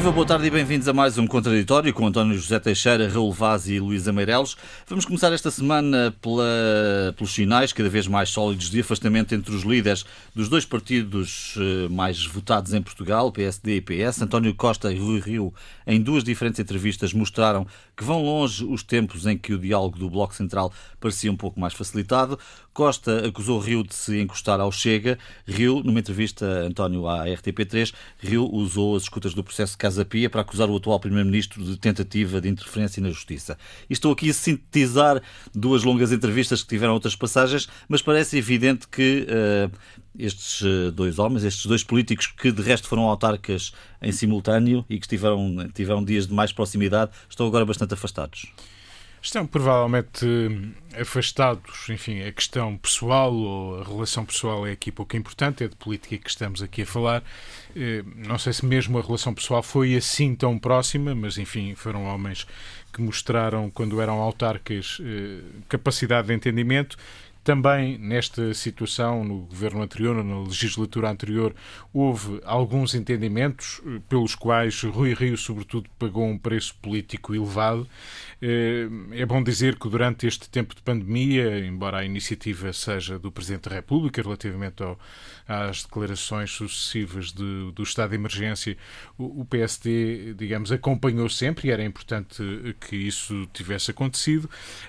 Viva, boa tarde e bem-vindos a mais um Contraditório com António José Teixeira, Raul Vaz e Luísa Meireles. Vamos começar esta semana pela, pelos sinais cada vez mais sólidos de afastamento entre os líderes dos dois partidos eh, mais votados em Portugal, PSD e PS. António Costa e Rui Rio, em duas diferentes entrevistas, mostraram que vão longe os tempos em que o diálogo do Bloco Central parecia um pouco mais facilitado. Costa acusou Rio de se encostar ao Chega. Rio, numa entrevista, António, à RTP3, Rio usou as escutas do processo Casa Pia para acusar o atual Primeiro-Ministro de tentativa de interferência na Justiça. E estou aqui a sintetizar duas longas entrevistas que tiveram outras passagens, mas parece evidente que uh, estes eh, dois homens, estes dois políticos que de resto foram autarcas em simultâneo e que tiveram, tiveram dias de mais proximidade, estão agora bastante afastados. Estão provavelmente afastados, enfim, a questão pessoal ou a relação pessoal é aqui pouco importante, é de política que estamos aqui a falar. Eh, não sei se mesmo a relação pessoal foi assim tão próxima, mas enfim, foram homens que mostraram, quando eram autarcas, eh, capacidade de entendimento também nesta situação, no governo anterior, na legislatura anterior, houve alguns entendimentos eh, pelos quais Rui Rio, sobretudo, pagou um preço político elevado. Eh, é bom dizer que durante este tempo de pandemia, embora a iniciativa seja do Presidente da República relativamente ao, às declarações sucessivas de, do estado de emergência, o, o PSD, digamos, acompanhou sempre e era importante que isso tivesse acontecido.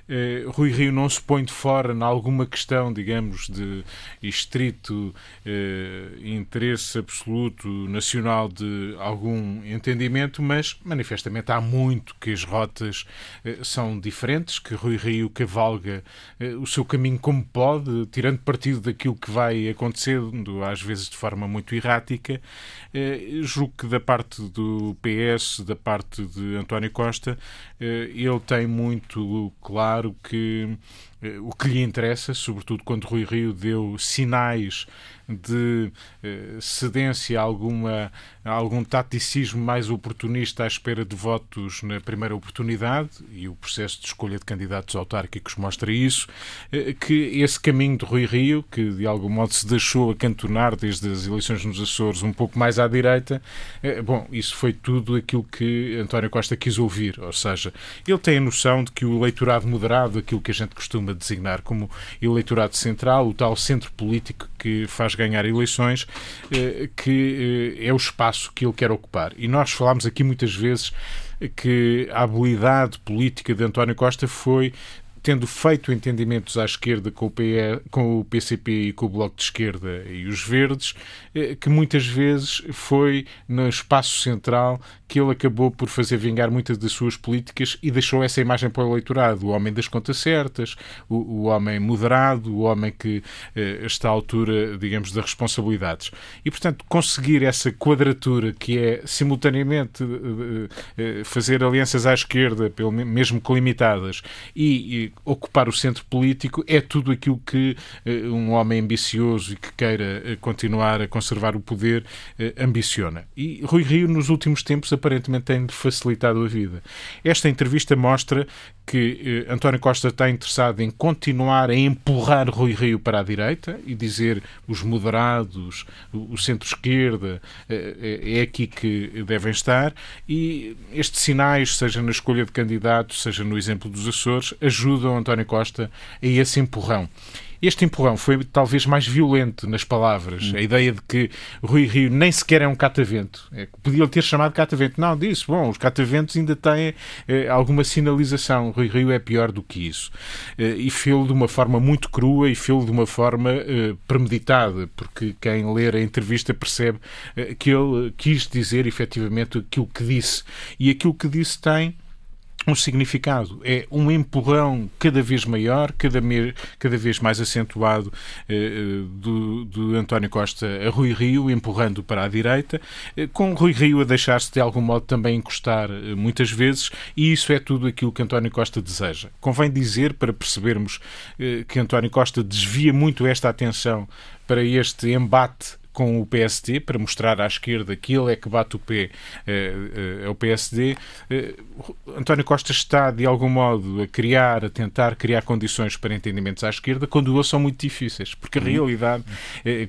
Eh, Rui Rio não se põe de fora em alguma uma questão, digamos, de estrito eh, interesse absoluto nacional de algum entendimento, mas manifestamente há muito que as rotas eh, são diferentes, que Rui Rio cavalga eh, o seu caminho como pode, tirando partido daquilo que vai acontecendo, às vezes de forma muito errática. Eh, julgo que da parte do PS, da parte de António Costa, eh, ele tem muito claro que eh, o que lhe interessa, sobretudo quando Rui Rio deu sinais de eh, cedência a, alguma, algum taticismo mais oportunista à espera de votos na primeira oportunidade, e o processo de escolha de candidatos autárquicos mostra isso, eh, que esse caminho de Rui Rio, que de algum modo se deixou acantonar desde as eleições nos Açores um pouco mais à direita, eh, bom, isso foi tudo aquilo que António Costa quis ouvir, ou seja, ele tem a noção de que o eleitorado moderado, aquilo que a gente costuma designar como eleitorado central, o tal centro político que faz ganhar eleições, eh, que eh, é o espaço que ele quer ocupar. E nós falámos aqui muitas vezes que a habilidade política de António Costa foi tendo feito entendimentos à esquerda com o, PE, com o PCP e com o Bloco de Esquerda e os Verdes, eh, que muitas vezes foi no espaço central que ele acabou por fazer vingar muitas das suas políticas e deixou essa imagem para o eleitorado. O homem das contas certas, o, o homem moderado, o homem que eh, está à altura, digamos, das responsabilidades. E, portanto, conseguir essa quadratura que é simultaneamente eh, eh fazer alianças à esquerda, pelo mesmo que limitadas, e, e ocupar o centro político é tudo aquilo que eh, um homem ambicioso e que queira eh, continuar a conservar o poder eh, ambiciona. E Rui Rio, nos últimos tempos, aparentemente tem facilitado a vida. Esta entrevista mostra que António Costa está interessado em continuar a empurrar Rui Rio para a direita e dizer os moderados, o, o centro-esquerda, é aqui que devem estar e estes sinais, seja na escolha de candidatos, seja no exemplo dos Açores, ajudam António Costa a esse empurrão. Este empurrão foi talvez mais violento nas palavras. Hum. A ideia de que Rui Rio nem sequer é um catavento. É, podia ter chamado catavento. Não, disse, bom, os cataventos ainda têm eh, alguma sinalização. Rui Rio é pior do que isso. Eh, e fê-lo de uma forma muito crua e fê-lo de uma forma eh, premeditada, porque quem ler a entrevista percebe eh, que ele quis dizer efetivamente aquilo que disse. E aquilo que disse tem um significado. É um empurrão cada vez maior, cada, cada vez mais acentuado eh, eh, do, do, António Costa a Rui Rio, empurrando para a direita, eh, com Rui Rio a deixar-se de algum modo também encostar eh, muitas vezes, e isso é tudo aquilo que António Costa deseja. Convém dizer, para percebermos eh, que António Costa desvia muito esta atenção para este embate com o PSD para mostrar à esquerda que ele é que bate o pé uh, uh, ao PSD. António Costa está, de algum modo, a criar, a tentar criar condições para entendimentos à esquerda, quando eles são muito difíceis, porque a uhum. realidade,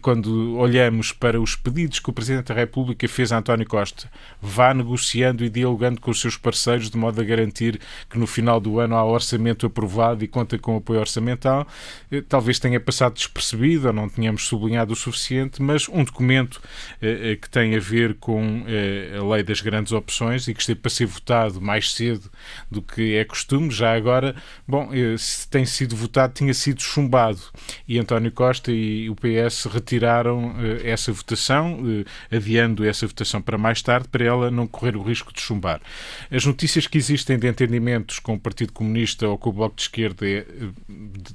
quando olhamos para os pedidos que o Presidente da República fez a António Costa, vá negociando e dialogando com os seus parceiros de modo a garantir que no final do ano há orçamento aprovado e conta com apoio orçamental, talvez tenha passado despercebido ou não tenhamos sublinhado o suficiente, mas um documento eh, eh, que tem a ver com eh, a lei das grandes opções e que esteve para ser votado mais cedo do que é costume. Já agora, bom, se tem sido votado, tinha sido chumbado. E António Costa e o PS retiraram essa votação, adiando essa votação para mais tarde, para ela não correr o risco de chumbar. As notícias que existem de entendimentos com o Partido Comunista ou com o Bloco de Esquerda é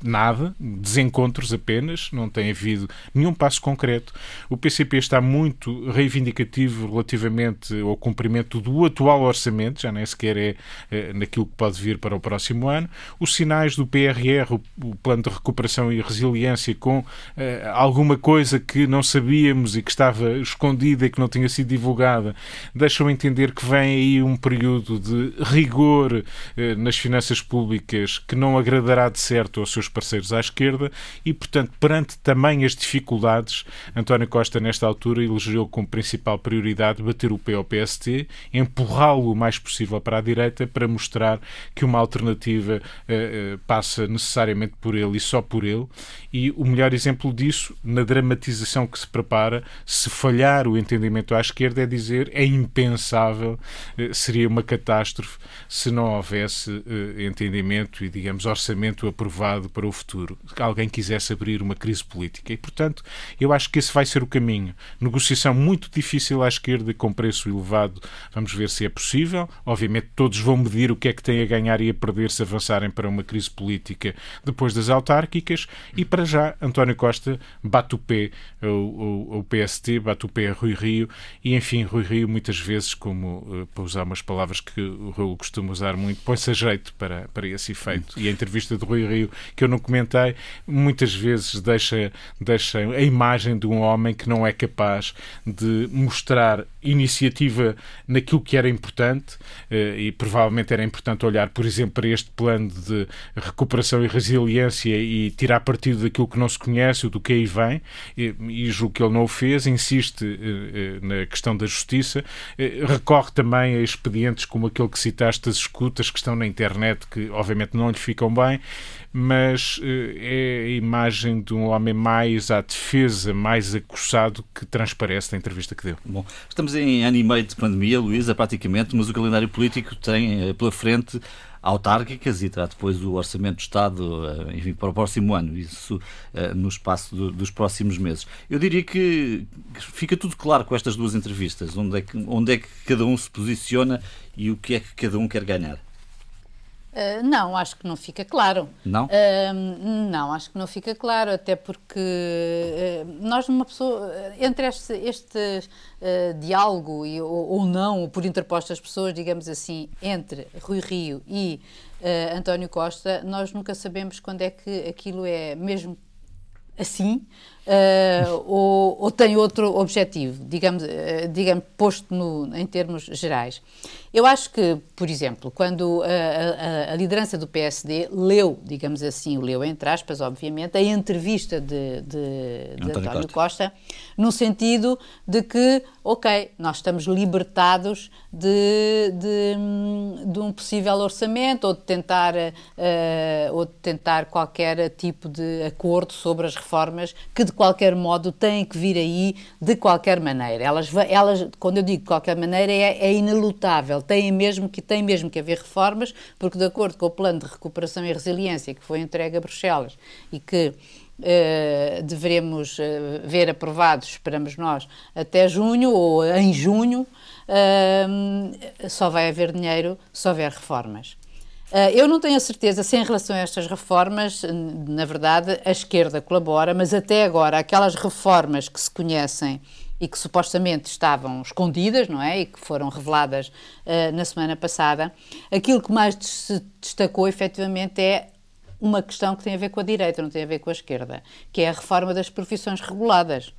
nada, desencontros apenas, não tem havido nenhum passo concreto. O PCP está muito reivindicativo relativamente ao cumprimento do atual orçamento, já nem sequer é, é naquilo que pode vir para o próximo ano. Os sinais do PRR, o, o Plano de Recuperação e Resiliência, com eh, alguma coisa que não sabíamos e que estava escondida e que não tinha sido divulgada, deixam entender que vem aí um período de rigor eh, nas finanças públicas que não agradará de certo aos seus parceiros à esquerda e, portanto, perante também as dificuldades, António Costa, nesta altura, elegeu como principal prioridade bater o pé ao PST, empurrá-lo o mais possível para a direita para mostrar que uma alternativa uh, uh, passa necessariamente por ele e só por ele. E o melhor exemplo disso, na dramatização que se prepara, se falhar o entendimento à esquerda, é dizer é impensável, uh, seria uma catástrofe se não houvesse entendimento e, digamos, orçamento aprovado para o futuro. Alguém quisesse abrir uma crise política. E, portanto, eu acho que esse vai ser o caminho. Negociação muito difícil à esquerda com preço elevado. Vamos ver se é possível. Obviamente, todos vão medir o que é que têm a ganhar e a perder se avançarem para uma crise política depois das autárquicas. E, para já, António Costa bate o pé ao, PST, bate o pé a Rui Rio. E, enfim, Rui Rio, muitas vezes, como eh, para usar umas palavras que o Raul costuma usar muito, põe-se a jeito para, para esse efeito. E a entrevista de Rui Rio, que eu não comentei, muitas vezes deixa, deixa a imagem de um homem que não é capaz de mostrar iniciativa naquilo que era importante eh, e provavelmente era importante olhar, por exemplo, para este plano de recuperação e resiliência e tirar partido daquilo que não se conhece, do que aí vem, e, e julgo que ele não o fez, insiste eh, eh, na questão da justiça, recorre também a expedientes como aquele que citaste, as escutas que estão na internet, que obviamente não lhe ficam bem, mas é a imagem de um homem mais à defesa, mais acossado que transparece na entrevista que deu. Bom, estamos em ano e meio de pandemia, Luísa, praticamente, mas o calendário político tem eh, pela frente autárquicas e terá depois o Orçamento do Estado eh, enfim, para o próximo ano, isso eh, no espaço do, dos próximos meses. Eu diria que fica tudo claro com estas duas entrevistas, onde é que, onde é que cada um se posiciona e o que é que cada um quer ganhar. Uh, não, acho que não fica claro. Não? Uh, não, acho que não fica claro, até porque uh, nós, numa pessoa, entre este, este diálogo e, ou, ou, não, por interpostas pessoas, digamos assim, entre Rui Rio e António Costa, nós nunca sabemos quando é que aquilo é mesmo assim uh, ou, ou, tem outro objetivo, digamos, uh, digamos posto no, em termos gerais. Eu acho que, por exemplo, quando a, a, a, liderança do PSD leu, digamos assim, leu entre aspas, obviamente, a entrevista de, de, de António, António Costa. Costa, no sentido de que, ok, nós estamos libertados de, de, de um possível orçamento ou de tentar uh, ou de tentar qualquer tipo de acordo sobre as reformas que de qualquer modo têm que vir aí de qualquer maneira. Elas, elas quando eu digo de qualquer maneira, é, é inelutável. Tem mesmo, que, tem mesmo que haver reformas, porque de acordo com o plano de recuperação e resiliência que foi entregue a Bruxelas e que Uh, devemos uh, ver aprovados, esperamos nós, até junho ou em junho, uh, só vai haver dinheiro se houver reformas. Uh, eu não tenho a certeza se em relação a estas reformas, na verdade, a esquerda colabora, mas até agora aquelas reformas que se conhecem e que supostamente estavam escondidas, não é? E que foram reveladas uh, na semana passada, aquilo que mais se destacou efetivamente é uma questão que tem a ver com a direita, não tem a ver com a esquerda, que é a reforma das profissões reguladas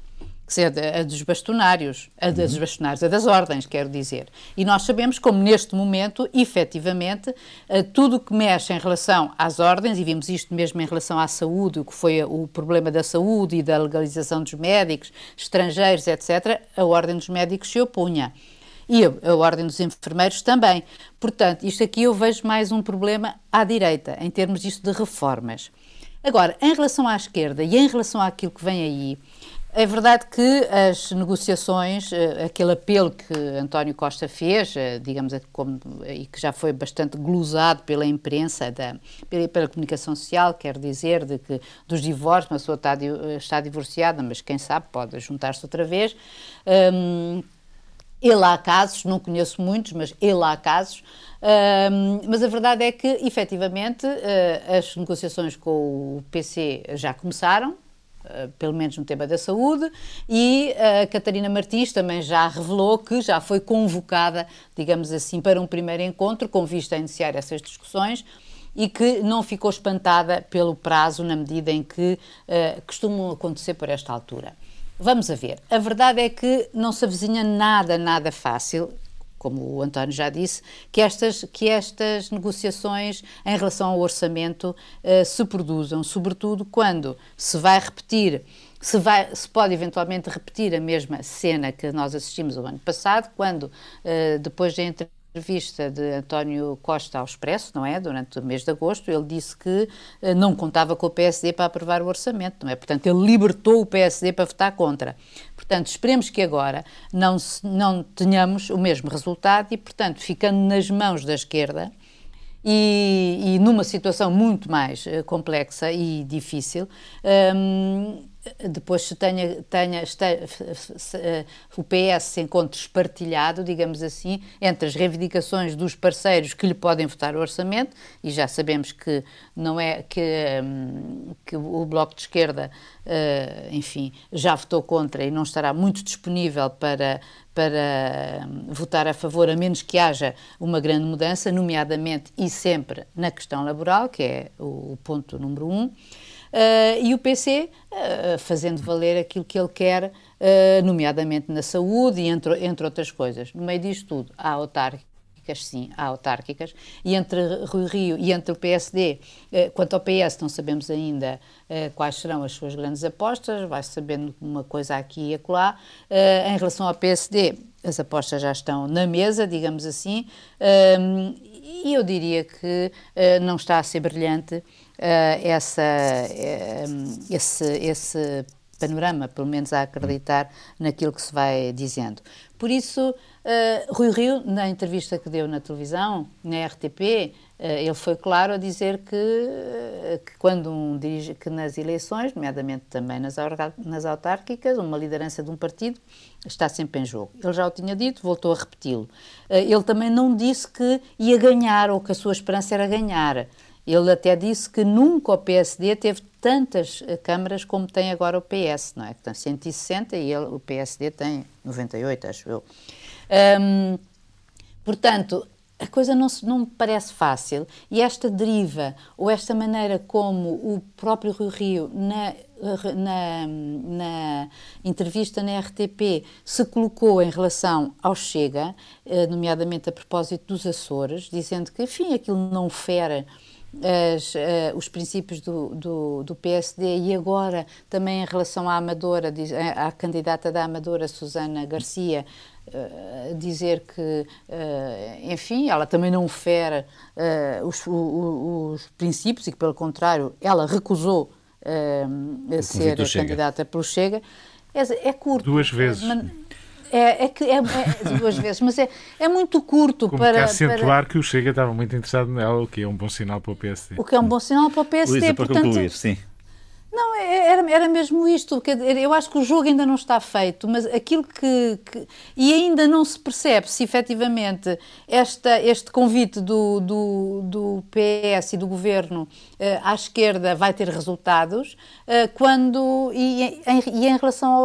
que é a dos bastonários, a dos uhum. bastonários, a das ordens, quero dizer. E nós sabemos como, neste momento, efetivamente, eh, tudo o que mexe em relação às ordens, e vimos isto mesmo em relação à saúde, o que foi o problema da saúde e da legalização dos médicos, estrangeiros, etc., a Ordem dos Médicos se opunha. E a, a Ordem dos Enfermeiros também. Portanto, isto aqui eu vejo mais um problema à direita, em termos disto de reformas. Agora, em relação à esquerda e em relação àquilo que vem aí, é verdade que as negociações, eh, aquele apelo que António Costa fez, eh, digamos, como, e que já foi bastante glosado pela imprensa, da, pela comunicação social, quer dizer, de que dos divórcios, uma pessoa está, está divorciada, mas quem sabe pode juntar-se outra vez. Um, ele há casos, não conheço muitos, mas ele há casos. Um, mas a verdade é que, efetivamente, as negociações com o PC já começaram, eh, pelo menos no tema da saúde, e a Catarina Martins também já revelou que já foi convocada, digamos assim, para um primeiro encontro com vista a iniciar essas discussões e que não ficou espantada pelo prazo na medida em que uh, costumam acontecer por esta altura. Vamos a ver. A verdade é que não se avizinha nada, nada fácil como o António já disse, que estas, que estas negociações em relação ao orçamento uh, se produzam, sobretudo quando se vai repetir, se, vai, se pode eventualmente repetir a mesma cena que nós assistimos o ano passado, quando, uh, depois de entre entrevista de António Costa ao Expresso, não é? Durante o mês de agosto, ele disse que uh, não contava com o PSD para aprovar o orçamento, não é? Portanto, ele libertou o PSD para votar contra. Portanto, esperemos que agora não, não tenhamos o mesmo resultado e, portanto, ficando nas mãos da esquerda, e, e, numa situação muito mais uh, complexa e difícil, um, depois se tenha, tenha se, uh, o PS se encontre espartilhado, digamos assim, entre as reivindicações dos parceiros que lhe podem votar o orçamento, e já sabemos que não é que, um, que o Bloco de Esquerda, uh, enfim, já votou contra e não estará muito disponível para, para um, votar a favor, a menos que haja uma grande mudança, nomeadamente e sempre na questão laboral, que é o ponto número um. Uh, e o PC uh, eh, fazendo valer aquilo que ele quer, uh, nomeadamente na saúde e entre, entre outras coisas. No meio disto tudo, há autárquicas, sim, há autárquicas, e entre Rui Rio e entre o PSD, quanto ao PS, não sabemos ainda quais serão as suas grandes apostas, vai-se sabendo uma coisa aqui e acolá. em relação ao PSD, as apostas já estão na mesa, digamos assim, e eu diria que não está a ser brilhante essa, uh, esse, esse panorama, pelo menos a acreditar naquilo que se vai dizendo. Por isso, uh, Rui Rio, na entrevista que deu na televisão, na RTP, uh, ele foi claro a dizer que, uh, que quando um que nas eleições, nomeadamente também nas, nas autárquicas, uma liderança de um partido está sempre em jogo. Ele já o tinha dito, voltou a repeti-lo. ele também não disse que ia ganhar ou que a sua esperança era ganhar. Ele até disse que nunca o PSD teve tantas eh, câmaras como tem agora o PS, não é? Que tem 160 e ele, o PSD tem 98, acho eu. Um, portanto, a coisa não, não me parece fácil e esta deriva ou esta maneira como o próprio Rio Rio na, na, na, entrevista na RTP se colocou em relação ao Chega, eh, nomeadamente a propósito dos Açores, dizendo que, enfim, aquilo não fere as, uh, os princípios do, do, do, PSD e agora também em relação à Amadora, eh, à candidata da Amadora, Susana Garcia, uh, dizer que, uh, enfim, ela também não fere os, os, princípios e que, pelo contrário, ela recusou ser candidata pelo Chega. É, é curto. Duas vezes. Mas, é, é que é, é, duas vezes, mas é, é muito curto Como para. Para acentuar para... que o Chega estava muito interessado nela, o que é um bom sinal para o PSD. O que é um bom sinal para o PSD. Luísa, para portanto, concluir, sim. Não, é, era, era mesmo isto. Eu acho que o jogo ainda não está feito, mas aquilo que. que e ainda não se percebe se efetivamente esta, este convite do, do, do PS e do governo uh, à esquerda vai ter resultados, uh, quando. E em, e em relação ao,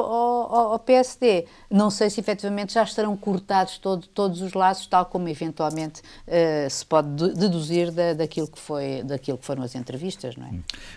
ao, ao, PSD, não sei se efetivamente já estarão cortados todo, todos os laços, tal como eventualmente uh, se pode deduzir da, daquilo, que foi, daquilo que foram as entrevistas, não é?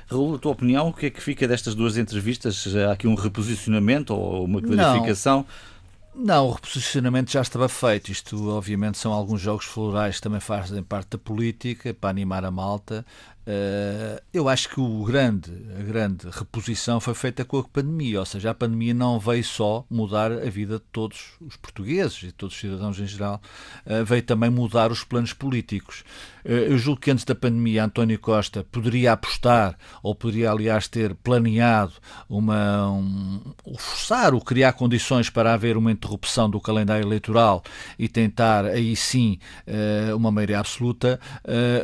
Raul, a tua opinião, o que é que fica crítica destas duas entrevistas? Há aqui um reposicionamento ou uma clarificação? Não. Não, o reposicionamento já estava feito. Isto, obviamente, são alguns jogos florais que também fazem parte da política para animar a malta. Uh, eu acho que o grande, a grande reposição foi feita com a pandemia, ou seja, a pandemia não veio só mudar a vida de todos os portugueses e de todos os cidadãos em geral, uh, veio também mudar os planos políticos. Uh, eu julgo que antes da pandemia António Costa poderia apostar, ou poderia, aliás, ter planeado uma, um, forçar ou criar condições para haver uma interrupção do calendário eleitoral e tentar aí sim uma maioria absoluta.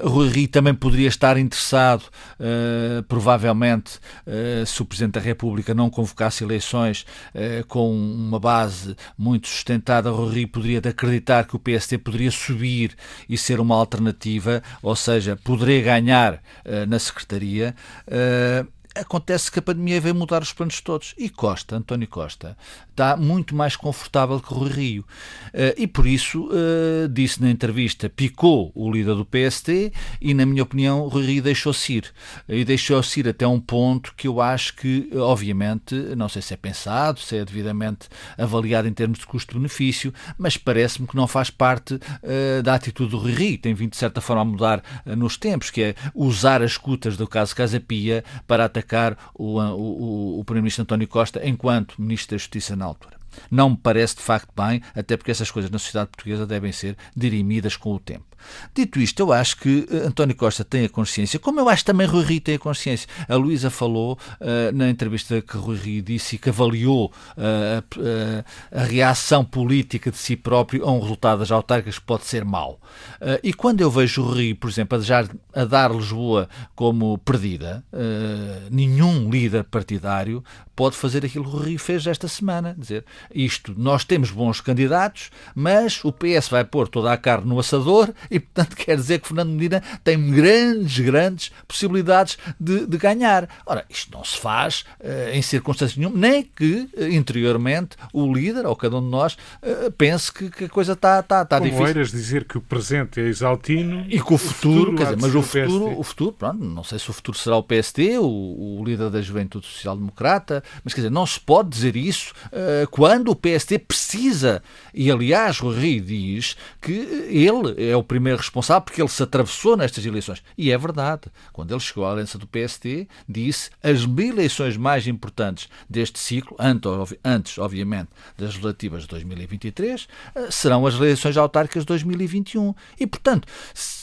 Rui Rio também poderia estar interessado, uh, provavelmente, uh, se o Presidente da República não convocasse eleições uh, com uma base muito sustentada, Rui poderia acreditar que o PST poderia subir e ser uma alternativa, ou seja, poderia ganhar na Secretaria acontece que a pandemia veio mudar os planos todos. E Costa, António Costa, está muito mais confortável que Rui Rio. Uh, e por isso, uh, disse na entrevista, picou o líder do PST e, na minha opinião, Rui Rio deixou-se ir. E deixou-se ir até um ponto que eu acho que, obviamente, não sei se é pensado, se é devidamente avaliado em termos de custo-benefício, mas parece-me que não faz parte uh, da atitude do Rui Rio. Tem vindo, de certa forma, a mudar nos tempos, que é usar as escutas do caso Casa Pia para atacar o, o, o Primeiro-Ministro António Costa enquanto Ministro da Justiça na altura. Não me parece de facto bem, até porque essas coisas na sociedade portuguesa devem ser dirimidas com o tempo. Dito isto, eu acho que uh, António Costa tem a consciência, como eu acho também Rui Rio tem a consciência. A Luísa falou uh, na entrevista que Rui Rio disse e que avaliou uh, a reação política de si próprio a um resultado das autárquicas que pode ser mau. e quando eu vejo o Rio, por exemplo, a, dejar, a dar Lisboa como perdida, nenhum líder partidário pode fazer aquilo que o Rio fez esta semana. Dizer isto, nós temos bons candidatos, mas o PS vai pôr toda a carne no assador e, portanto, quer dizer que Fernando Medina tem grandes, grandes possibilidades de, de ganhar. Ora, isto não se faz uh, em circunstâncias nenhuma, nem que uh, interiormente o líder ou cada um de nós uh, pense que, que, a coisa está tá, tá, Como difícil. Como dizer que o presente é exaltino e que o futuro, o futuro quer dizer, mas o futuro, o futuro, pronto, não sei se o futuro será o PSD, o, o líder da Juventude Social Democrata, mas quer dizer, não se pode dizer isso quando o PSD precisa, e aliás, o Rui diz que ele é o primeiro responsável porque ele se atravessou nestas eleições. E é verdade. Quando ele chegou à aliança do PST, disse as eleições mais importantes deste ciclo, antes, obviamente, das legislativas de 2023, eh, serão as eleições autárquicas de 2021. E, portanto,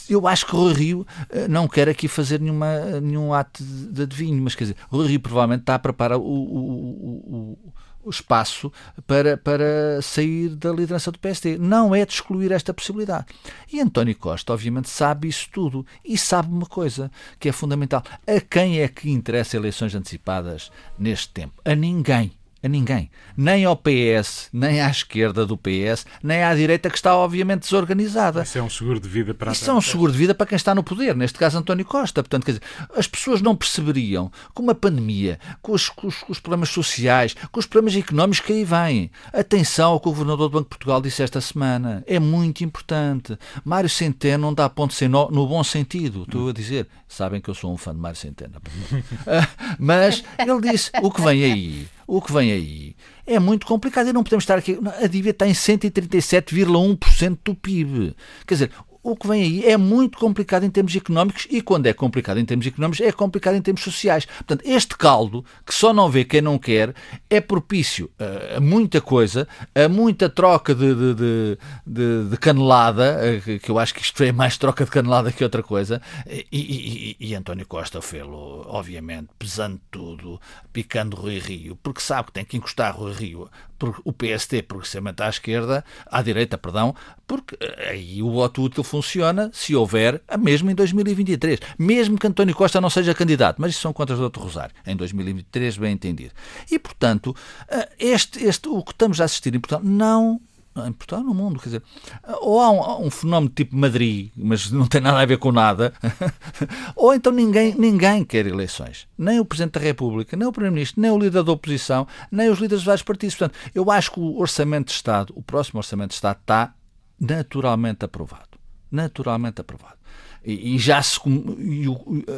eu acho que o Rui Rio eh, não quer aqui fazer nenhuma, nenhum ato de adivinho, mas quer dizer, o Rui Rio provavelmente está a preparar o, o, o o espaço para, para sair da liderança do PSD. Não é de excluir esta possibilidade. E António Costa, obviamente, sabe isso tudo. E sabe uma coisa que é fundamental. A quem é que interessa eleições antecipadas neste tempo? A ninguém a ninguém. Nem ao PS, nem à esquerda do PS, nem à direita que está obviamente desorganizada. Isso é um seguro de vida para Isso é um seguro de vida para quem está no poder, neste caso António Costa. Portanto, quer dizer, as pessoas não perceberiam com uma pandemia, com os, com, os, com os, problemas sociais, com os problemas económicos que aí vêm. Atenção ao que o Governador do Banco de Portugal disse esta semana. É muito importante. Mário Centeno não dá ponto sem nó no bom sentido. Estou a dizer. Sabem que eu sou um fã de Mário Centeno. Ah, mas ele disse, o que vem aí o que vem aí é muito complicado e não podemos estar aqui. A dívida está em 137,1% do PIB. Quer dizer, o que vem aí é muito complicado em termos económicos e quando é complicado em termos económicos é complicado em termos sociais. Portanto, este caldo, que só não vê quem não quer, é propício a muita coisa, a muita troca de, de, de, de, canelada, que eu acho que isto é mais troca de canelada que outra coisa, e, e, e António Costa fê-lo, obviamente, pesando tudo, picando Rui Rio, porque sabe que tem que encostar Rui Rio o PST progressivamente à esquerda, à direita, perdão, porque eh, aí o voto útil funciona se houver, mesmo em 2023. Mesmo que António Costa não seja candidato, mas isso são contas do outro Rosário, em 2023, bem entendido. E, portanto, eh, este, este, o que estamos a assistir em Portugal não em Portugal, no mundo. Quer dizer, ou há um, um, fenómeno tipo Madrid, mas não tem nada a ver com nada, ou então ninguém, ninguém quer eleições. Nem o Presidente da República, nem o Primeiro-Ministro, nem o líder da oposição, nem os líderes de vários partidos. Portanto, eu acho que o Orçamento de Estado, o próximo Orçamento de Estado, está naturalmente aprovado. Naturalmente aprovado. E, e já se. E,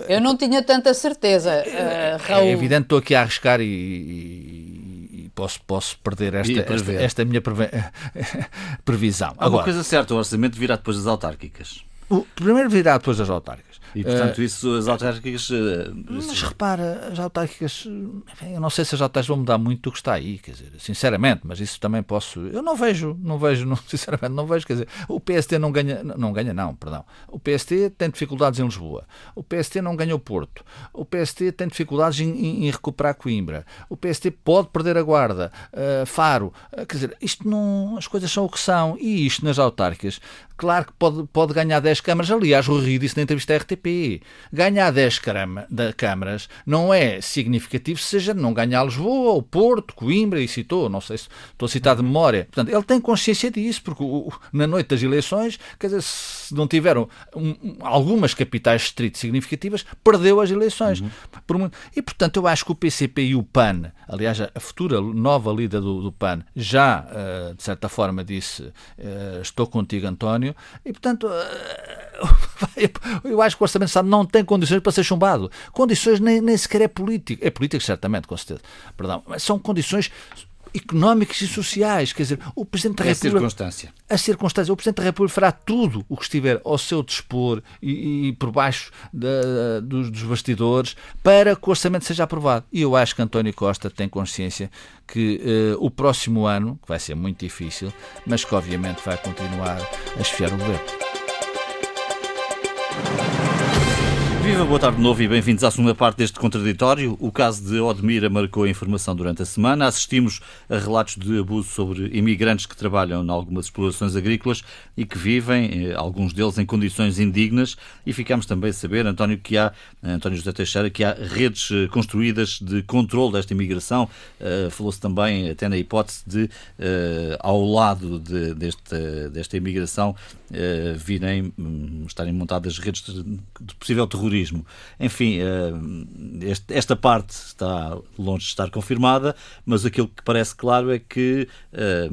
eu não tinha tanta certeza, uh, Raul. É evidente, estou aqui a arriscar e, e posso, posso perder esta, esta, esta, minha previsão. Há uma coisa certa: o orçamento virá depois das autárquicas. O primeiro virá depois das autárquicas. E, portanto, uh, isso, as autárquicas. Uh, mas repara, as autárquicas. Eu não sei se as autárquicas vão mudar muito do que está aí, quer dizer, sinceramente, mas isso também posso. Eu não vejo, não vejo, não, sinceramente, não vejo, quer dizer, o PST não ganha. Não ganha, não, perdão. O PST tem dificuldades em Lisboa. O PST não ganha o Porto. O PST tem dificuldades em, em, em recuperar Coimbra. O PST pode perder a guarda. Uh, Faro. quer dizer, isto não. As coisas são o que são. E isto nas autárquicas, claro que pode, pode ganhar 10 câmaras. Aliás, o Rio disse na entrevista à RTP Ganhar 10 câmaras não é significativo seja não ganhar Lisboa, o Porto, Coimbra e citou, não sei se estou a citar de memória. Portanto, ele tem consciência disso, porque na noite das eleições, quer dizer, se não tiveram um, algumas capitais distritos significativas, perdeu as eleições. Uhum. E, portanto, eu acho que o PCP e o PAN, aliás, a futura nova líder do, do PAN, já, uh, de certa forma, disse: uh, Estou contigo, António, e, portanto. Uh, eu acho que o Orçamento de Estado não tem condições para ser chumbado. Condições nem, nem sequer é político. É político, certamente, com certeza. Perdão. Mas são condições económicas e sociais. Quer dizer, o Presidente da é República. A circunstância. A circunstância. O Presidente da República fará tudo o que estiver ao seu dispor e, e por baixo da, dos, dos, bastidores para que o orçamento seja aprovado. E eu acho que António Costa tem consciência que uh, o próximo ano, que vai ser muito difícil, mas que obviamente vai continuar a esfiar o governo. Viva, boa tarde de novo e bem-vindos à segunda parte deste contraditório. O caso de Odmira marcou a informação durante a semana. Assistimos a relatos de abuso sobre imigrantes que trabalham em algumas explorações agrícolas e que vivem, eh, alguns deles, em condições indignas. E ficamos também a saber, António, que há, António José Teixeira, que há redes eh, construídas de controle desta imigração. Uh, Falou-se também, até na hipótese de, ao lado de, desta, desta imigração, uh, virem, um, estarem montadas redes de, de possível terrorismo. Enfim, eh, esta parte está longe de estar confirmada, mas aquilo que parece claro é que eh,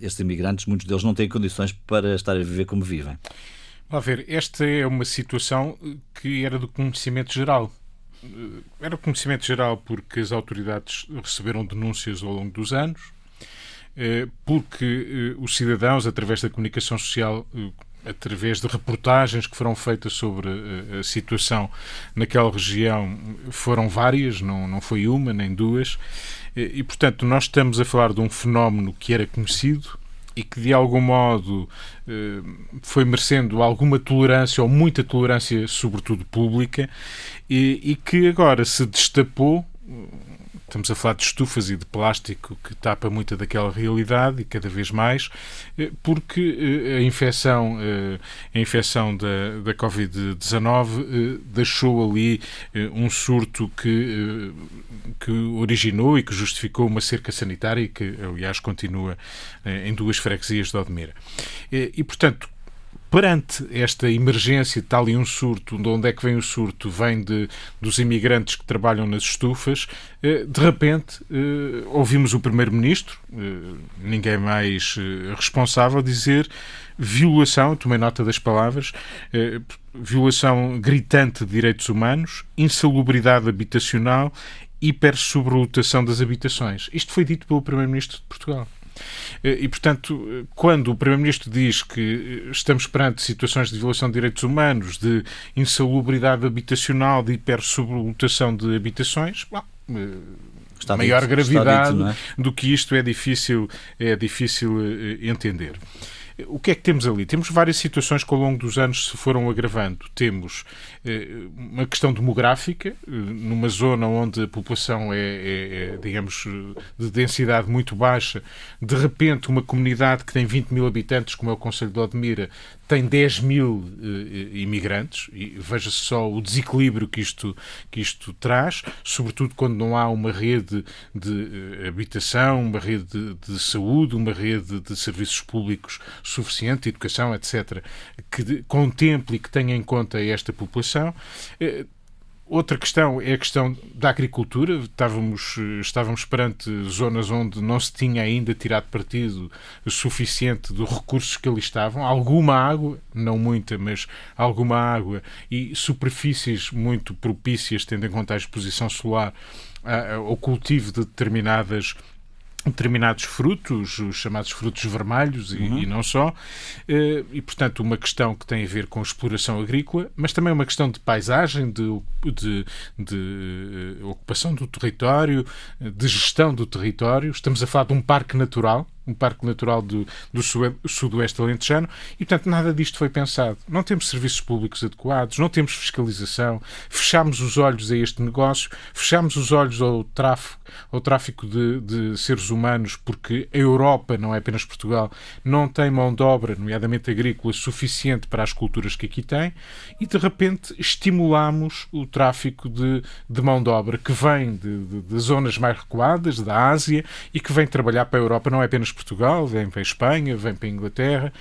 estes imigrantes, muitos deles não têm condições para estar a viver como vivem. A ver, esta é uma situação que era do conhecimento geral. Era conhecimento geral porque as autoridades receberam denúncias ao longo dos anos, porque os cidadãos, através da comunicação social, através de reportagens que foram feitas sobre a, situação naquela região, foram várias, não, não foi uma nem duas, e, portanto nós estamos a falar de um fenómeno que era conhecido e que de algum modo eh, foi merecendo alguma tolerância ou muita tolerância, sobretudo pública, e, e que agora se destapou estamos a falar de estufas e de plástico que tapa muita daquela realidade e cada vez mais, eh, porque eh, a infecção, eh, a infecção da, da Covid-19 deixou ali um surto que, que originou e que justificou uma cerca sanitária que, aliás, continua em duas freguesias de Odmira. E, portanto, perante esta emergência, tal e um surto, de onde é que vem o surto? Vem de, dos imigrantes que trabalham nas estufas. Eh, de repente, eh, ouvimos o Primeiro-Ministro, eh, ninguém mais responsável, dizer violação, tomei nota das palavras, violação gritante de direitos humanos, insalubridade habitacional, hipersobrelotação das habitações. Isto foi dito pelo Primeiro-Ministro de Portugal. Eh, e, portanto, quando o Primeiro-Ministro diz que estamos perante situações de violação de direitos humanos, de insalubridade habitacional, de hipersoblotação de habitações, bom, eh, Está maior dito, gravidade dito, é? do que isto é difícil, é difícil eh, entender. O que é que temos ali? Temos várias situações que ao longo dos anos se foram agravando. Temos eh, uma questão demográfica, eh, numa zona onde a população é, é, é, digamos, de densidade muito baixa, de repente uma comunidade que tem 20 mil habitantes, como é o Conselho de Odmira, tem 10 mil uh, imigrantes, e veja-se só o desequilíbrio que isto, que isto traz, sobretudo quando não há uma rede de uh, habitação, uma rede de, de, saúde, uma rede de serviços públicos suficiente, educação, etc., que contemple e que tenha em conta esta população. Uh, Outra questão é a questão da agricultura. Estávamos, estávamos perante zonas onde não se tinha ainda tirado partido suficiente dos recursos que ali estavam. Alguma água, não muita, mas alguma água e superfícies muito propícias, tendo em conta a exposição solar ao cultivo de determinadas determinados frutos, os chamados frutos vermelhos e, uhum. e, não só, eh, e portanto uma questão que tem a ver com exploração agrícola, mas também uma questão de paisagem, de, de, de eh, ocupação do território, de gestão do território. Estamos a falar de um parque natural, um parque natural do, do sudoeste alentejano, e portanto nada disto foi pensado. Não temos serviços públicos adequados, não temos fiscalização, fechamos os olhos a este negócio, fechamos os olhos ao tráfico, ao tráfico de, de seres humanos, porque a Europa, não é apenas Portugal, não tem mão de obra, nomeadamente agrícola, suficiente para as culturas que aqui tem, e de repente estimulamos o tráfico de, de mão de obra que vem de, de, de zonas mais recuadas, da Ásia, e que vem trabalhar para a Europa, não é apenas Portugal, vem para a Espanha, vem para a Inglaterra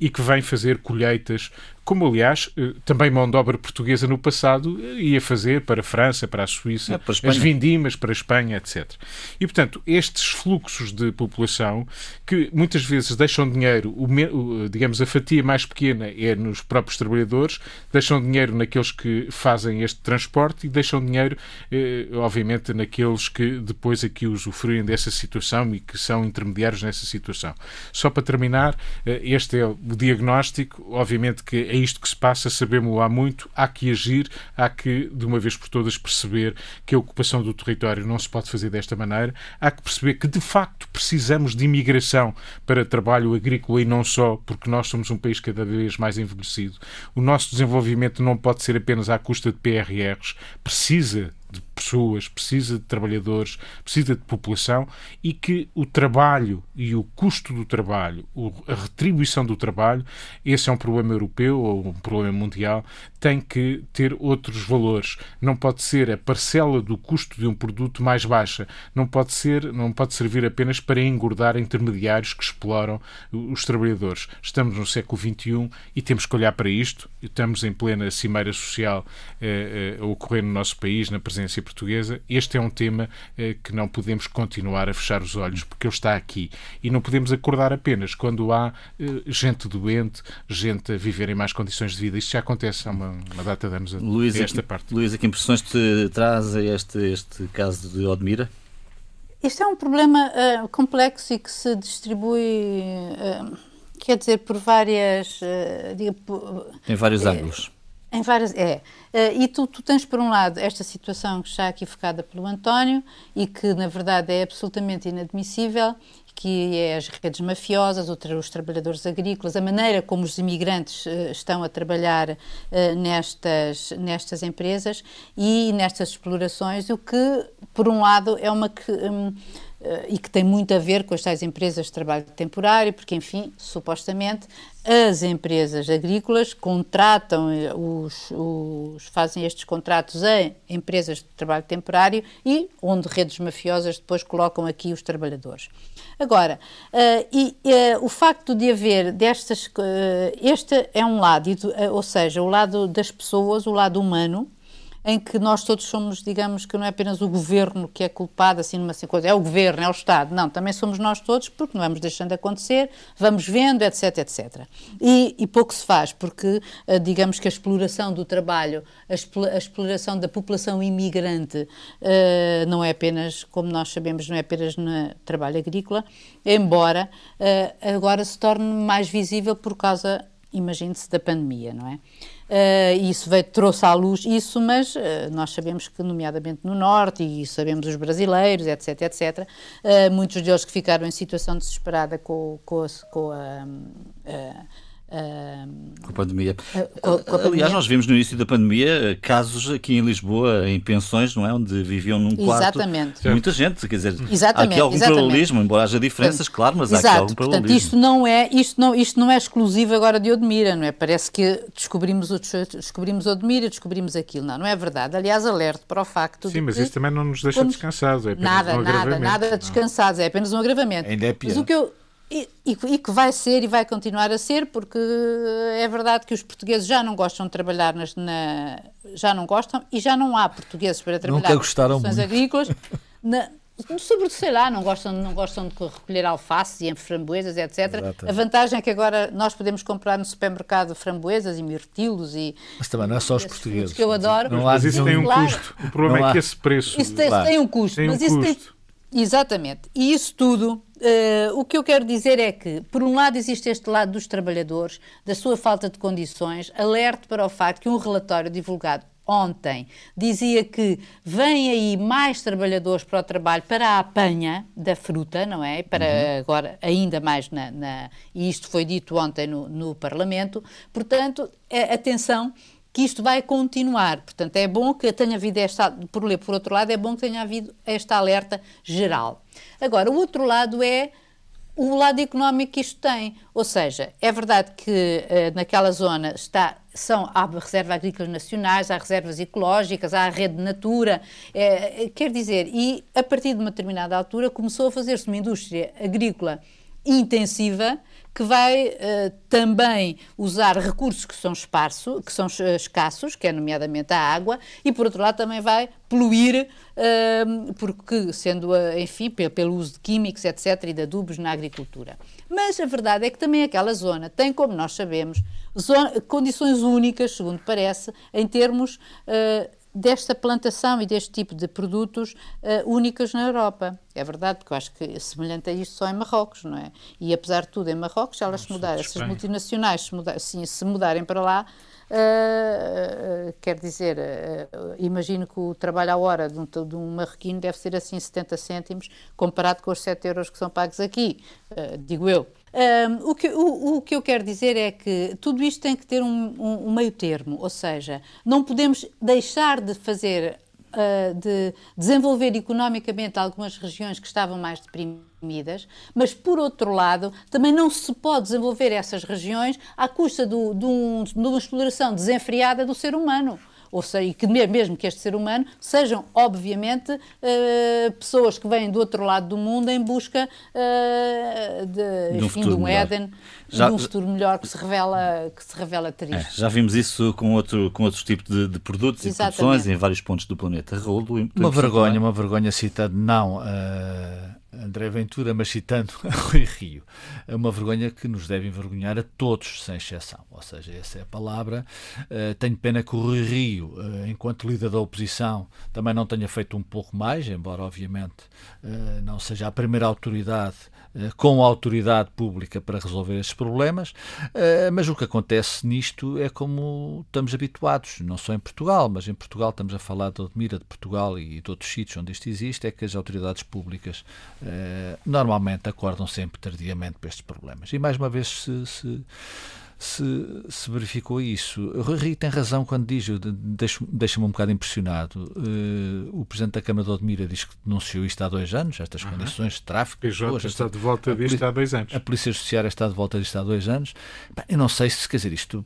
e que vem fazer colheitas como aliás eh, também mão de obra portuguesa no passado eh, ia fazer para a França, para a Suíça, é, para a as vindimas para a Espanha, etc. E, portanto, estes fluxos de população que muitas vezes deixam dinheiro, o, digamos, a fatia mais pequena é nos próprios trabalhadores, deixam dinheiro naqueles que fazem este transporte e deixam dinheiro, eh, obviamente, naqueles que depois aqui usufruem dessa situação e que são intermediários nessa situação. Só para terminar, este é o diagnóstico, obviamente que é isto que se passa, sabemos há muito, há que agir, há que, de uma vez por todas, perceber que a ocupação do território não se pode fazer desta maneira, há que perceber que, de facto, precisamos de imigração para trabalho agrícola e não só, porque nós somos um país cada vez mais envelhecido. O nosso desenvolvimento não pode ser apenas à custa de PRRs, precisa de pessoas, precisa de trabalhadores, precisa de população e que o trabalho e o custo do trabalho, a retribuição do trabalho, esse é um problema europeu ou um problema mundial, tem que ter outros valores. Não pode ser a parcela do custo de um produto mais baixa. Não pode ser, não pode servir apenas para engordar intermediários que exploram os trabalhadores. Estamos no século XXI e temos que olhar para isto. Estamos em plena cimeira social eh, eh, a ocorrer no nosso país, na presença portuguesa, este é um tema eh, que não podemos continuar a fechar os olhos, porque ele está aqui. E não podemos acordar apenas quando há eh, gente doente, gente a viver em más condições de vida. Isto já acontece há uma, uma data de anos Luís, esta parte. Luísa, que impressões te traz este, este caso de Odmira? Este é um problema uh, complexo e que se distribui, uh, quer dizer, por várias. Uh, diga, por, em vários ângulos. Em várias, é. Uh, e tu, tu, tens, por um lado, esta situação que está aqui focada pelo António e que, na verdade, é absolutamente inadmissível, que é as redes mafiosas, os trabalhadores agrícolas, a maneira como os imigrantes uh, estão a trabalhar uh, nestas, nestas empresas e nestas explorações, o que, por um lado, é uma... Um, e que tem muito a ver com as tais empresas de trabalho temporário, porque, enfim, supostamente as empresas agrícolas contratam eh, os, os, fazem estes contratos a empresas de trabalho temporário e onde redes mafiosas depois colocam aqui os trabalhadores. Agora, uh, e, uh, o facto de haver destas, uh, este é um lado, ou seja, o lado das pessoas, o lado humano, em que nós todos somos, digamos, que não é apenas o governo que é culpado, assim, numa assim, coisa, é o governo, é o Estado. Não, também somos nós todos, porque não vamos deixando acontecer, vamos vendo, etc, etc. E, e pouco se faz, porque, eh, digamos que a exploração do trabalho, a, exploração da população imigrante, uh, não é apenas, como nós sabemos, não é apenas no trabalho agrícola, embora uh, agora se torne mais visível por causa, imagine-se, da pandemia, não é? Uh, isso veio, trouxe à luz isso, mas uh, nós sabemos que, nomeadamente no Norte, e sabemos os brasileiros, etc, etc, uh, muitos deles que ficaram em situação desesperada com, com, a, com a com a pandemia. Com, com a pandemia. Aliás, nós vimos no início da pandemia casos aqui em Lisboa, em pensões, não é? Onde viviam num quarto. Exatamente. Muita gente, quer dizer, exatamente, há aqui algum exatamente. paralelismo, embora haja diferenças, claro, mas Exato. há aqui algum paralelismo. Portanto, isto não, é, isto, não, isto não é exclusivo agora de Odmira, não é? Parece que descobrimos, descobrimos Odmira, descobrimos aquilo. Não, não é verdade. Aliás, alerto para o facto Sim, de mas isso também não nos deixa descansados. É nada, um nada, nada descansados. É apenas um agravamento. Ainda é pior. Mas o que eu E, e, que vai ser e vai continuar a ser, porque é verdade que os portugueses já não gostam de trabalhar nas, na, já não gostam e já não há portugueses para trabalhar Nunca gostaram nas muito. agrícolas. Na, sobre, sei lá, não gostam, não gostam de recolher alfaces e framboesas, etc. Exato. A vantagem é que agora nós podemos comprar no supermercado framboesas e mirtilos e... Mas também não é só os portugueses. Que eu adoro. Não há mas isso tem um claro. custo. O problema não é há. que esse preço... Isso tem, claro. tem um custo. Tem mas um isso custo. tem... Exatamente. E isso tudo Uh, o que eu quero dizer é que, por um lado, existe este lado dos trabalhadores, da sua falta de condições, alerte para o facto que um relatório divulgado ontem dizia que vem aí mais trabalhadores para o trabalho para a apanha da fruta, não é? Para uhum. agora ainda mais na, na, E isto foi dito ontem no, no Parlamento. Portanto, atenção que isto vai continuar. Portanto, é bom que tenha havido esta, por ler por outro lado, é bom que tenha havido esta alerta geral. Agora, o outro lado é o lado económico que isto tem. Ou seja, é verdade que uh, naquela zona está, são, há reservas agrícolas nacionais, há reservas ecológicas, há a rede de natura, é, quer dizer, e a partir de uma determinada altura começou a fazer-se uma indústria agrícola intensiva que vai uh, também usar recursos que são esparso, que são uh, escassos, que é nomeadamente a água, e por outro lado também vai poluir, uh, porque sendo, enfim, pelo, pelo, uso de químicos, etc., e de adubos na agricultura. Mas a verdade é que também aquela zona tem, como nós sabemos, zona, condições únicas, segundo parece, em termos desta plantação e deste tipo de produtos uh, únicos na Europa. É verdade, porque eu acho que semelhante a isto só em Marrocos, não é? E apesar de tudo, em Marrocos, se elas se mudarem, essas multinacionais se, mudar, sim, se mudarem para lá, uh, uh, quer dizer, imagino que o trabalho à hora de um, de um marroquino deve ser assim 70 cêntimos, comparado com os 7 euros que são pagos aqui, digo eu. Um, o, que, o, o, que eu quero dizer é que tudo isto tem que ter um, um, um meio termo, ou seja, não podemos deixar de fazer, uh, de desenvolver economicamente algumas regiões que estavam mais deprimidas, mas por outro lado, também não se pode desenvolver essas regiões à custa do, de, de uma exploração desenfreada do ser humano ou seja, que mesmo que este ser humano sejam, obviamente, uh, pessoas que vêm do outro lado do mundo em busca uh, de, de, um enfim, de um Éden, já, de um futuro melhor que se revela, que se revela triste. É, já vimos isso com, outro, com outros tipos de, de produtos Exatamente. e produções em vários pontos do planeta. Raul, uma vergonha, uma vergonha citando, não. Uh André Ventura, mas citando Rui Rio, é uma vergonha que nos deve envergonhar a todos, sem exceção. Ou seja, essa é a palavra. Uh, tenho pena que o Rui Rio, uh, enquanto líder da oposição, também não tenha feito um pouco mais, embora, obviamente, uh, não seja a primeira autoridade com a autoridade pública para resolver estes problemas, mas o que acontece nisto é como estamos habituados, não só em Portugal, mas em Portugal estamos a falar de Odmira, de Portugal e de outros sítios onde isto existe, é que as autoridades públicas eh, normalmente acordam sempre tardiamente para estes problemas. E mais uma vez se, se se, se verificou isso. O Rui tem razão quando diz, deixa-me um bocado impressionado. Uh, o Presidente da Câmara de Odmira diz que denunciou isto há dois anos, estas uhum. condições de tráfico. PJ pessoas, está de volta disto há dois anos. A Polícia Judiciária está de volta disto há dois anos. eu não sei se, quer dizer, isto,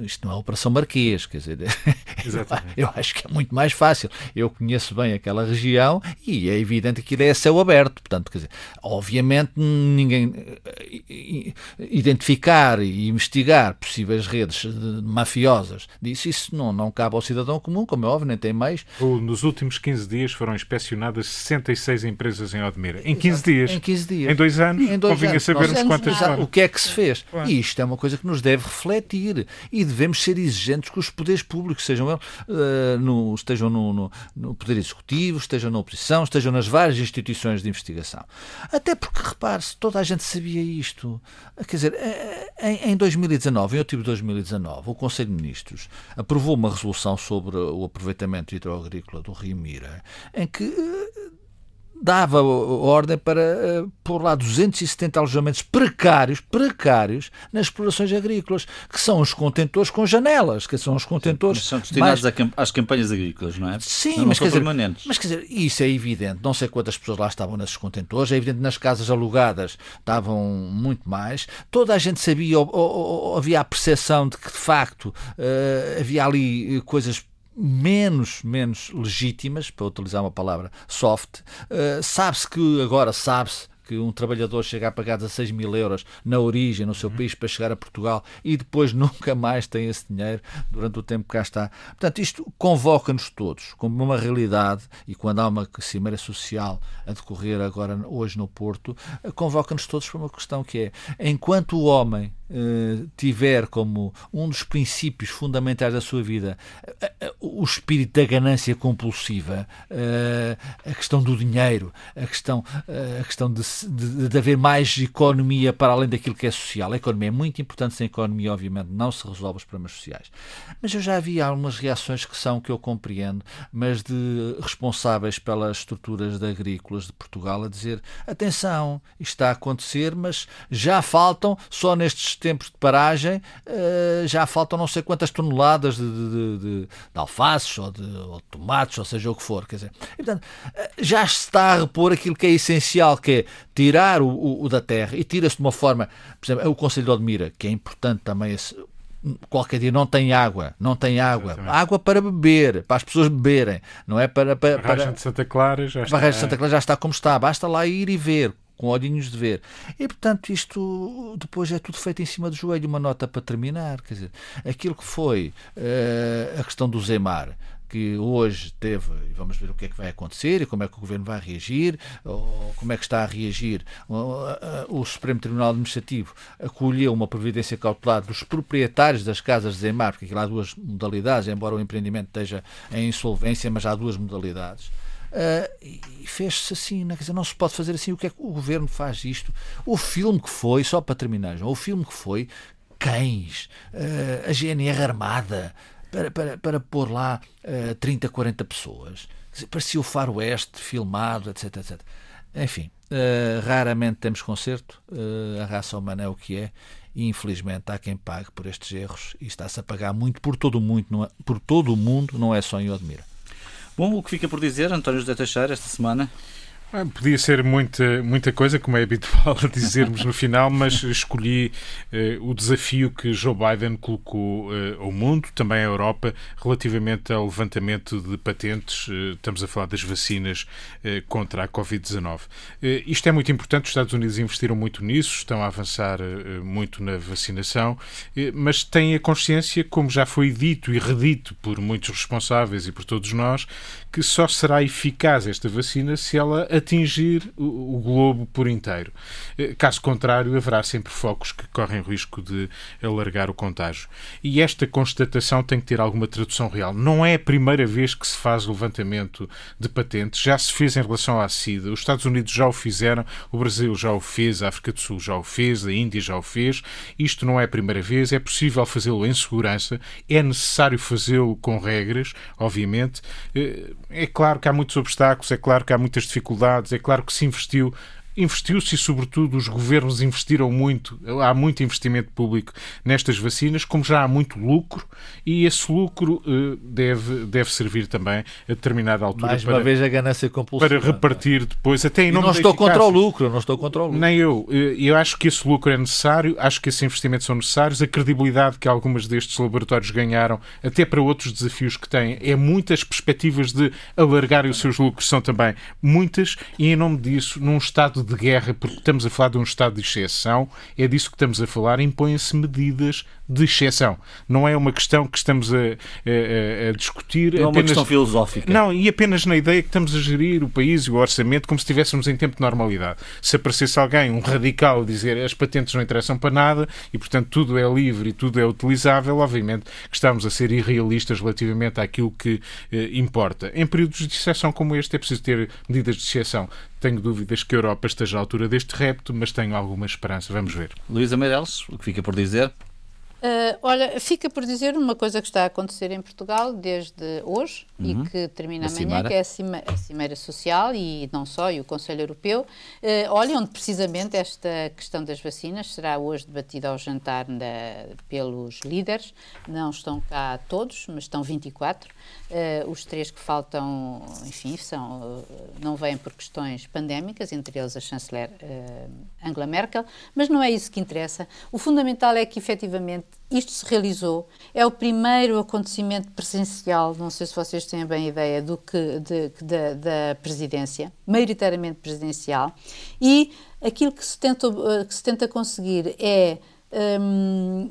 isto não é Operação Marquês, quer dizer, eu acho que é muito mais fácil. Eu conheço bem aquela região e é evidente que é céu aberto. Portanto, quer dizer, obviamente ninguém eh, identificar e investigar possíveis redes mafiosas disso, isso não, não cabe ao cidadão comum, como é óbvio, nem tem mais. Nos últimos 15 dias foram inspecionadas 66 empresas em Odmira. Em 15 dias. Em 15 dias. Em dois anos. Em dois convinha anos. sabermos quantas foram. O que é que se fez? Claro. E isto é uma coisa que nos deve refletir. E devemos ser exigentes com os poderes públicos, sejam eles, uh, no, estejam no, no, no Poder Executivo, estejam na oposição, estejam nas várias instituições de investigação. Até porque, repare-se, toda a gente sabia isto. Quer dizer, eh, em, em 2019, 2019, em outubro de 2019, o Conselho de Ministros aprovou uma resolução sobre o aproveitamento hidroagrícola do Rio Mira, em que eh, dava ordem para uh, pôr lá 270 alojamentos precários, precários, nas explorações agrícolas, que são os contentores com janelas, que são os contentores... Mas são destinados mais... às campanhas agrícolas, não é? Sim, não, mas, não quer dizer, mas quer dizer, isso é evidente. Não sei quantas pessoas lá estavam nesses contentores, é evidente nas casas alugadas estavam muito mais. Toda a gente sabia, ou, ou, ou havia a percepção de que, de facto, uh, havia ali coisas menos, menos legítimas, para utilizar uma palavra soft, uh, sabe-se que agora sabe-se que um trabalhador chega a pagar 16 mil euros na origem, no seu país, para chegar a Portugal e depois nunca mais tem esse dinheiro durante o tempo que cá está. Portanto, isto convoca-nos todos como uma realidade e quando há uma cimeira social a decorrer agora hoje no Porto, convoca-nos todos para uma questão que é, enquanto o homem eh, tiver como um dos princípios fundamentais da sua vida eh, eh, o espírito da ganância compulsiva, a questão do dinheiro, a questão, a questão de, de, de, haver mais economia para além daquilo que é social. A economia é muito importante, sem economia, obviamente, não se resolve os problemas sociais. Mas eu já vi algumas reações que são, que eu compreendo, mas de responsáveis pelas estruturas de agrícolas de Portugal a dizer: atenção, isto está a acontecer, mas já faltam, só nestes tempos de paragem, uh, já faltam não sei quantas toneladas de, de, de, de alfaces ou de, ou de, tomates, ou seja o que for. Quer dizer, e, portanto, uh, já se está a repor aquilo que é essencial, que é tirar o, o, o da terra e tira-se de uma forma, por exemplo, é o Conselho de Odmira, que é importante também esse, qualquer dia não tem água, não tem água. Exatamente. Água para beber, para as pessoas beberem, não é para. para, para... A de Santa Clara já está. A de Santa Clara já está como está, basta lá ir e ver com olhinhos de ver. E, portanto, isto depois é tudo feito em cima do joelho. Uma nota para terminar. Quer dizer, aquilo que foi uh, a questão do Zemar, que hoje teve, e vamos ver o que é que vai acontecer e como é que o Governo vai reagir, ou como é que está a reagir. O Supremo Tribunal Administrativo acolheu uma providência cautelar dos proprietários das casas de Zemar, porque aquilo há duas modalidades, embora o empreendimento esteja em insolvência, mas há duas modalidades. Uh, e fez-se assim, né? quer dizer, não se pode fazer assim. O que é que o governo faz isto? O filme que foi, só para terminar, o filme que foi cães, uh, a GNR armada, para, para, para pôr lá uh, 30, 40 pessoas. Parecia o faroeste filmado, etc, etc. Enfim, uh, raramente temos concerto, uh, a raça humana é o que é, e infelizmente há quem pague por estes erros e está-se a pagar muito por todo o mundo, não é, por todo o mundo, não é só em Odmira. Bom, o que fica por dizer, António José Teixeira, esta semana? Ah, podia ser muita, muita coisa, como é habitual dizermos no final, mas escolhi eh, o desafio que Joe Biden colocou eh, ao mundo, também à Europa, relativamente ao levantamento de patentes. Eh, estamos a falar das vacinas eh, contra a Covid-19. Eh, isto é muito importante, os Estados Unidos investiram muito nisso, estão a avançar eh, muito na vacinação, mas têm a consciência, como já foi dito e redito por muitos responsáveis e por todos nós, que só será eficaz esta vacina se ela atingir o, globo por inteiro. Eh, caso contrário, haverá sempre focos que correm risco de alargar o contágio. E esta constatação tem que ter alguma tradução real. Não é a primeira vez que se faz o levantamento de patentes, já se fez em relação à SIDA. Os Estados Unidos já o fizeram, o Brasil já o fez, a África do Sul já o fez, a Índia já o fez. Isto não é a primeira vez, é possível fazê-lo em segurança, é necessário fazê-lo com regras, obviamente eh, é claro que há muitos obstáculos, é claro que há muitas dificuldades, é claro que se investiu investiu-se e, sobretudo, os governos investiram muito, há muito investimento público nestas vacinas, como já há muito lucro, e esse lucro uh, deve, deve servir também a determinada altura Mais para, uma vez a ganância compulsiva. para repartir depois, até em e não estou contra o lucro, não estou contra o lucro. Nem eu. Eh, eu acho que esse lucro é necessário, acho que esses investimentos são necessários, a credibilidade que algumas destes laboratórios ganharam, até para outros desafios que têm, é muitas perspectivas de alargarem os seus lucros, são também muitas, e em nome disso, num estado de guerra, porque estamos a falar de um estado de exceção, é disso que estamos a falar, impõem-se medidas de exceção. Não é uma questão que estamos a, a, a discutir. Não é uma questão filosófica. Não, e apenas na ideia que estamos a gerir o país e o orçamento como se estivéssemos em tempo de normalidade. Se aparecesse alguém, um radical, dizer as patentes não interessam para nada e, portanto, tudo é livre e tudo é utilizável, obviamente que estamos a ser irrealistas relativamente àquilo que eh, importa. Em períodos de exceção como este é preciso ter medidas de exceção. Tenho dúvidas que a Europa esteja à altura deste repto, mas tenho alguma esperança. Vamos ver. Luísa Meireles, o que fica por dizer? Uh, olha, fica por dizer uma coisa que está a acontecer em Portugal desde hoje uhum. e que termina amanhã, cimeira. que é a, cima, a Cimeira Social e não só, e o Conselho Europeu. Uh, olha, onde precisamente esta questão das vacinas será hoje debatida ao jantar na, pelos líderes. Não estão cá todos, mas estão 24. Uh, os três que faltam, enfim, são, não vêm por questões pandémicas, entre eles a chanceler Angela Merkel, mas não é isso que interessa. O fundamental é que, efetivamente, isto se realizou. É o primeiro acontecimento presencial, não sei se vocês têm bem ideia, do que de, da presidência, maioritariamente presidencial, e aquilo que se tenta, que se tenta conseguir é, um,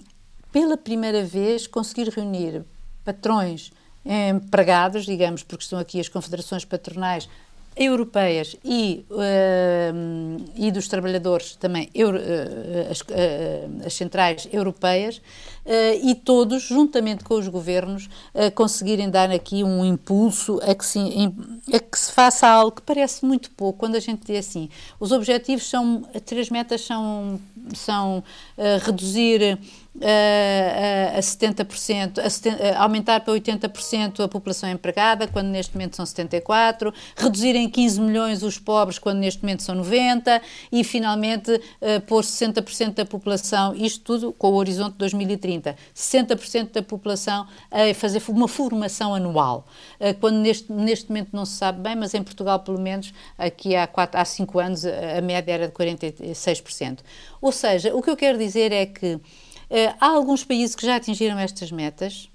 pela primeira vez, conseguir reunir patrões empregados, digamos, porque estão aqui as confederações patronais europeias e, uh, e dos trabalhadores também euro, uh, as, uh, as, centrais europeias e todos, juntamente com os governos, conseguirem dar aqui um impulso a que, se, a que se faça algo que parece muito pouco. Quando a gente diz assim, os objetivos são, três metas são, são reduzir a, a 70%, a 70, a aumentar para 80% a população empregada, quando neste momento são 74%, reduzir em 15 milhões os pobres, quando neste momento são 90%, e finalmente uh, pôr 60% da população, isto tudo com o horizonte de 2030, 60% da população a fazer uma formação anual, uh, quando neste, neste momento não se sabe bem, mas em Portugal, pelo menos, aqui há, 4, há 5 anos, a média era de 46%. Ou seja, o que eu quero dizer é que eh, há alguns países que já atingiram estas metas,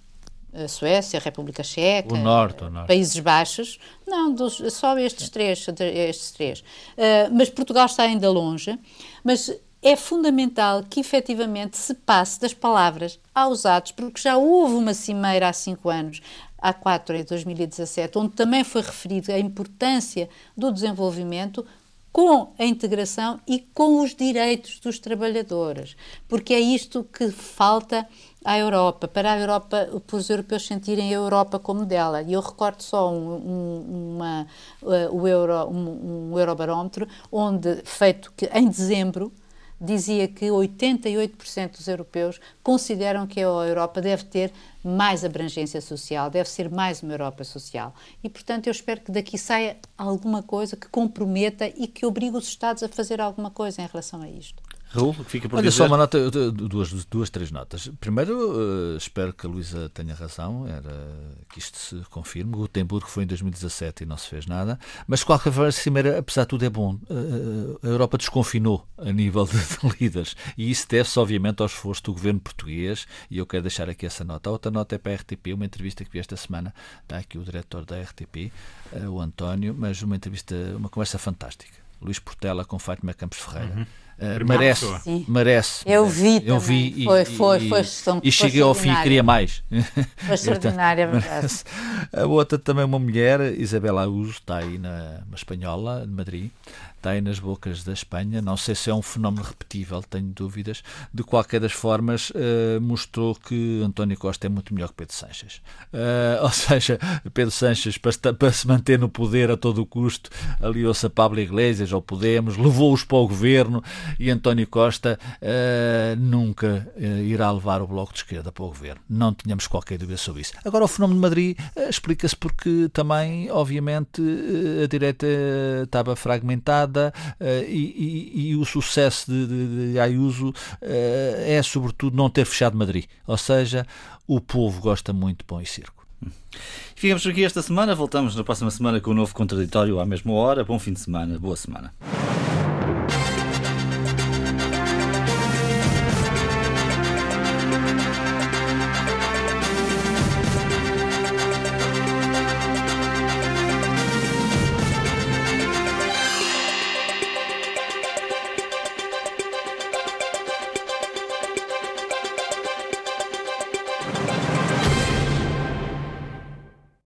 a Suécia, a República Checa, o norte, o norte. Países Baixos, não, dos, só estes três, estes três. Uh, mas Portugal está ainda longe, mas é fundamental que efetivamente se passe das palavras aos atos, porque já houve uma cimeira há cinco anos, há quatro, em 2017, onde também foi referido a importância do desenvolvimento com a integração e com os direitos dos trabalhadores, porque é isto que falta à Europa, para a Europa, para os europeus sentirem a Europa como dela. E eu recordo só um, um, uma, uh, Euro, um, um Eurobarómetro, onde, feito que em dezembro, dizia que 88% dos europeus consideram que a Europa deve ter mais abrangência social, deve ser mais uma Europa social. E, portanto, eu espero que daqui saia alguma coisa que comprometa e que obrigue os Estados a fazer alguma coisa em relação a isto. Raul, que fica por Olha, dizer? só uma nota, duas, duas, três notas. Primeiro, uh, espero que a Luísa tenha razão, era que isto se confirme. Gutenberg foi em 2017 e não se fez nada, mas de qualquer forma, Cimeira, apesar de tudo, é bom. Uh, a Europa desconfinou a nível de, de líderes e isso deve-se, obviamente, ao esforço do governo português. E eu quero deixar aqui essa nota. A outra nota é para a RTP, uma entrevista que vi esta semana. Está aqui o diretor da RTP, uh, o António, mas uma entrevista, uma conversa fantástica. Luís Portela com Fátima Campos Ferreira. Uhum. Uh, merece, Sim. merece. Eu vi, eu vi e, foi, foi, foi, e, e cheguei ao fim e queria mais. Foi extraordinária, é verdade. A outra também uma mulher, Isabela Augusto, está aí na uma espanhola de Madrid, está aí nas bocas da Espanha. Não sei se é um fenómeno repetível, tenho dúvidas. De qualquer das formas, uh, mostrou que António Costa é muito melhor que Pedro Sanches. Uh, ou seja, Pedro Sanches, para, para, se manter no poder a todo o custo, aliou-se a Pablo Iglesias ao Podemos, levou-os para o governo e António Costa uh, nunca irá levar o Bloco de Esquerda para o governo. Não tínhamos qualquer dúvida sobre isso. Agora, o fenómeno de Madrid explica-se porque também, obviamente, a direita estava fragmentada uh, e, e, e, o sucesso de, de, de Ayuso uh, é sobretudo não ter fechado Madrid. Ou seja, o povo gosta muito de pão e circo. Ficamos aqui esta semana, voltamos na próxima semana com um novo contraditório à mesma hora. Bom fim de semana, boa semana.